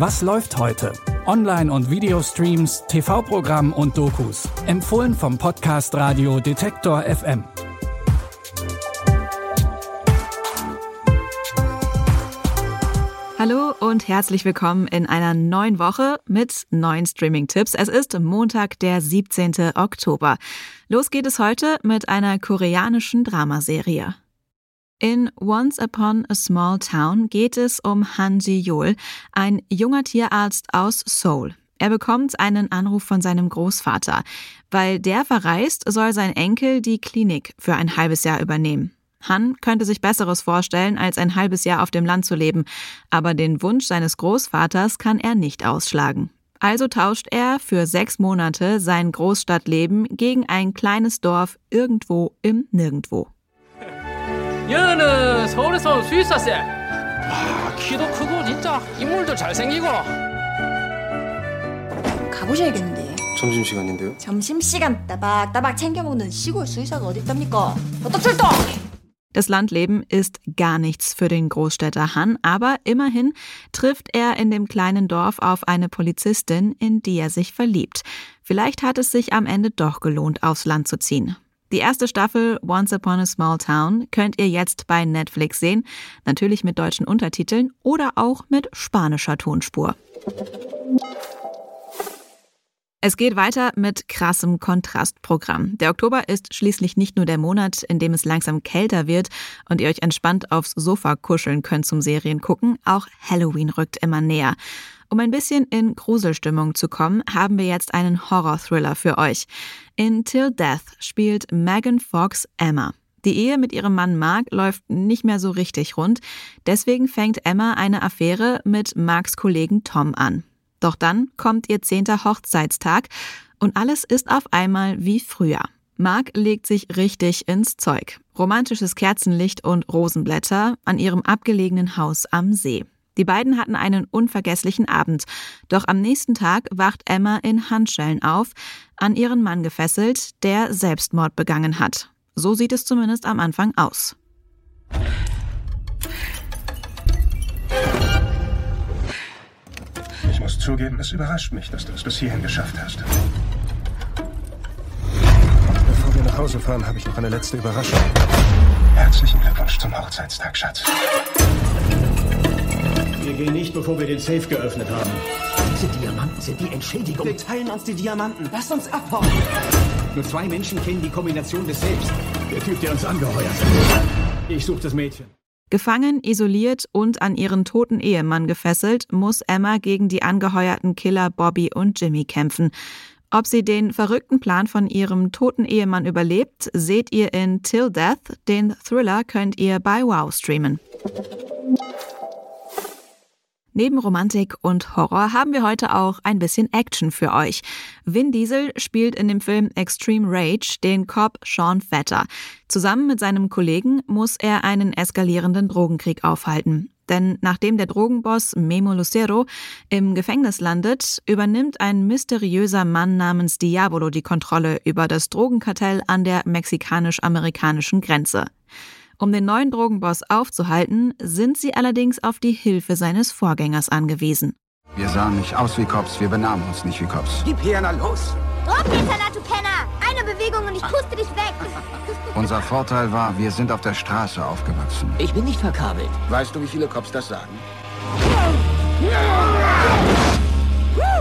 Was läuft heute? Online- und Videostreams, TV-Programm und Dokus. Empfohlen vom Podcast Radio Detektor FM. Hallo und herzlich willkommen in einer neuen Woche mit neuen Streaming-Tipps. Es ist Montag, der 17. Oktober. Los geht es heute mit einer koreanischen Dramaserie. In Once Upon a Small Town geht es um Han Ji-yol, ein junger Tierarzt aus Seoul. Er bekommt einen Anruf von seinem Großvater. Weil der verreist, soll sein Enkel die Klinik für ein halbes Jahr übernehmen. Han könnte sich Besseres vorstellen, als ein halbes Jahr auf dem Land zu leben, aber den Wunsch seines Großvaters kann er nicht ausschlagen. Also tauscht er für sechs Monate sein Großstadtleben gegen ein kleines Dorf irgendwo im Nirgendwo. 얘는 서울에서 온 수의사세. 와, 키도 크고 진짜 인물도 잘생기고. 가보셔야겠는데. 점심시간인데요? 점심시간 따박따박 챙겨 먹는 시골 수의사가 어딨답니까? 어떤 출동! Das Landleben ist gar nichts für den Großstädter Han, aber immerhin trifft er in dem kleinen Dorf auf eine Polizistin, in die er sich verliebt. Vielleicht hat es sich am Ende doch gelohnt, aufs Land zu ziehen. Die erste Staffel Once Upon a Small Town könnt ihr jetzt bei Netflix sehen, natürlich mit deutschen Untertiteln oder auch mit spanischer Tonspur. Es geht weiter mit krassem Kontrastprogramm. Der Oktober ist schließlich nicht nur der Monat, in dem es langsam kälter wird und ihr euch entspannt aufs Sofa kuscheln könnt zum Serien gucken, auch Halloween rückt immer näher. Um ein bisschen in Gruselstimmung zu kommen, haben wir jetzt einen Horror-Thriller für euch. In Till Death spielt Megan Fox Emma. Die Ehe mit ihrem Mann Mark läuft nicht mehr so richtig rund, deswegen fängt Emma eine Affäre mit Marks Kollegen Tom an. Doch dann kommt ihr zehnter Hochzeitstag und alles ist auf einmal wie früher. Mark legt sich richtig ins Zeug. Romantisches Kerzenlicht und Rosenblätter an ihrem abgelegenen Haus am See. Die beiden hatten einen unvergesslichen Abend, doch am nächsten Tag wacht Emma in Handschellen auf, an ihren Mann gefesselt, der Selbstmord begangen hat. So sieht es zumindest am Anfang aus. Ich muss zugeben, es überrascht mich, dass du es bis hierhin geschafft hast. Bevor wir nach Hause fahren, habe ich noch eine letzte Überraschung. Herzlichen Glückwunsch zum Hochzeitstag, Schatz. Gehen nicht, bevor wir den Safe geöffnet haben. Diese Diamanten sind die Entschädigung. Wir teilen uns die Diamanten. Lasst uns abhauen. Nur zwei Menschen kennen die Kombination des Safes. Der Typ, der uns angeheuert hat. Ich suche das Mädchen. Gefangen, isoliert und an ihren toten Ehemann gefesselt, muss Emma gegen die angeheuerten Killer Bobby und Jimmy kämpfen. Ob sie den verrückten Plan von ihrem toten Ehemann überlebt, seht ihr in Till Death. Den Thriller könnt ihr bei Wow streamen. Neben Romantik und Horror haben wir heute auch ein bisschen Action für euch. Vin Diesel spielt in dem Film Extreme Rage den Cop Sean Vetter. Zusammen mit seinem Kollegen muss er einen eskalierenden Drogenkrieg aufhalten. Denn nachdem der Drogenboss Memo Lucero im Gefängnis landet, übernimmt ein mysteriöser Mann namens Diabolo die Kontrolle über das Drogenkartell an der mexikanisch-amerikanischen Grenze. Um den neuen Drogenboss aufzuhalten, sind sie allerdings auf die Hilfe seines Vorgängers angewiesen. Wir sahen nicht aus wie Cops, wir benahmen uns nicht wie Cops. Gib her, na los. Drogenhinterlass, du Penner! Eine Bewegung und ich puste dich weg! Unser Vorteil war, wir sind auf der Straße aufgewachsen. Ich bin nicht verkabelt. Weißt du, wie viele Cops das sagen?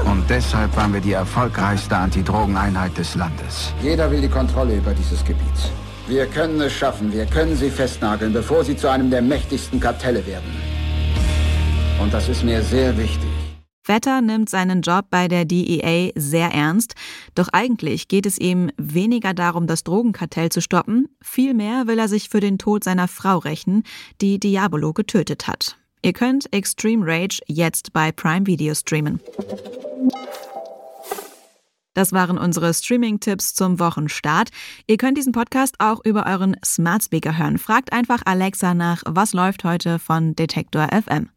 Und deshalb waren wir die erfolgreichste Antidrogeneinheit des Landes. Jeder will die Kontrolle über dieses Gebiet. Wir können es schaffen, wir können sie festnageln, bevor sie zu einem der mächtigsten Kartelle werden. Und das ist mir sehr wichtig. Vetter nimmt seinen Job bei der DEA sehr ernst, doch eigentlich geht es ihm weniger darum, das Drogenkartell zu stoppen, vielmehr will er sich für den Tod seiner Frau rächen, die Diabolo getötet hat. Ihr könnt Extreme Rage jetzt bei Prime Video streamen. Das waren unsere Streaming-Tipps zum Wochenstart. Ihr könnt diesen Podcast auch über euren Smart Speaker hören. Fragt einfach Alexa nach, was läuft heute von Detektor FM.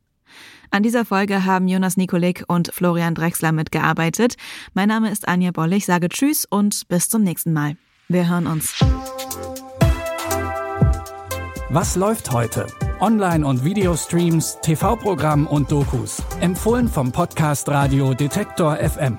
An dieser Folge haben Jonas Nikolik und Florian Drexler mitgearbeitet. Mein Name ist Anja Boll. Ich sage Tschüss und bis zum nächsten Mal. Wir hören uns. Was läuft heute? Online- und Videostreams, TV-Programm und Dokus. Empfohlen vom Podcast Radio Detektor FM.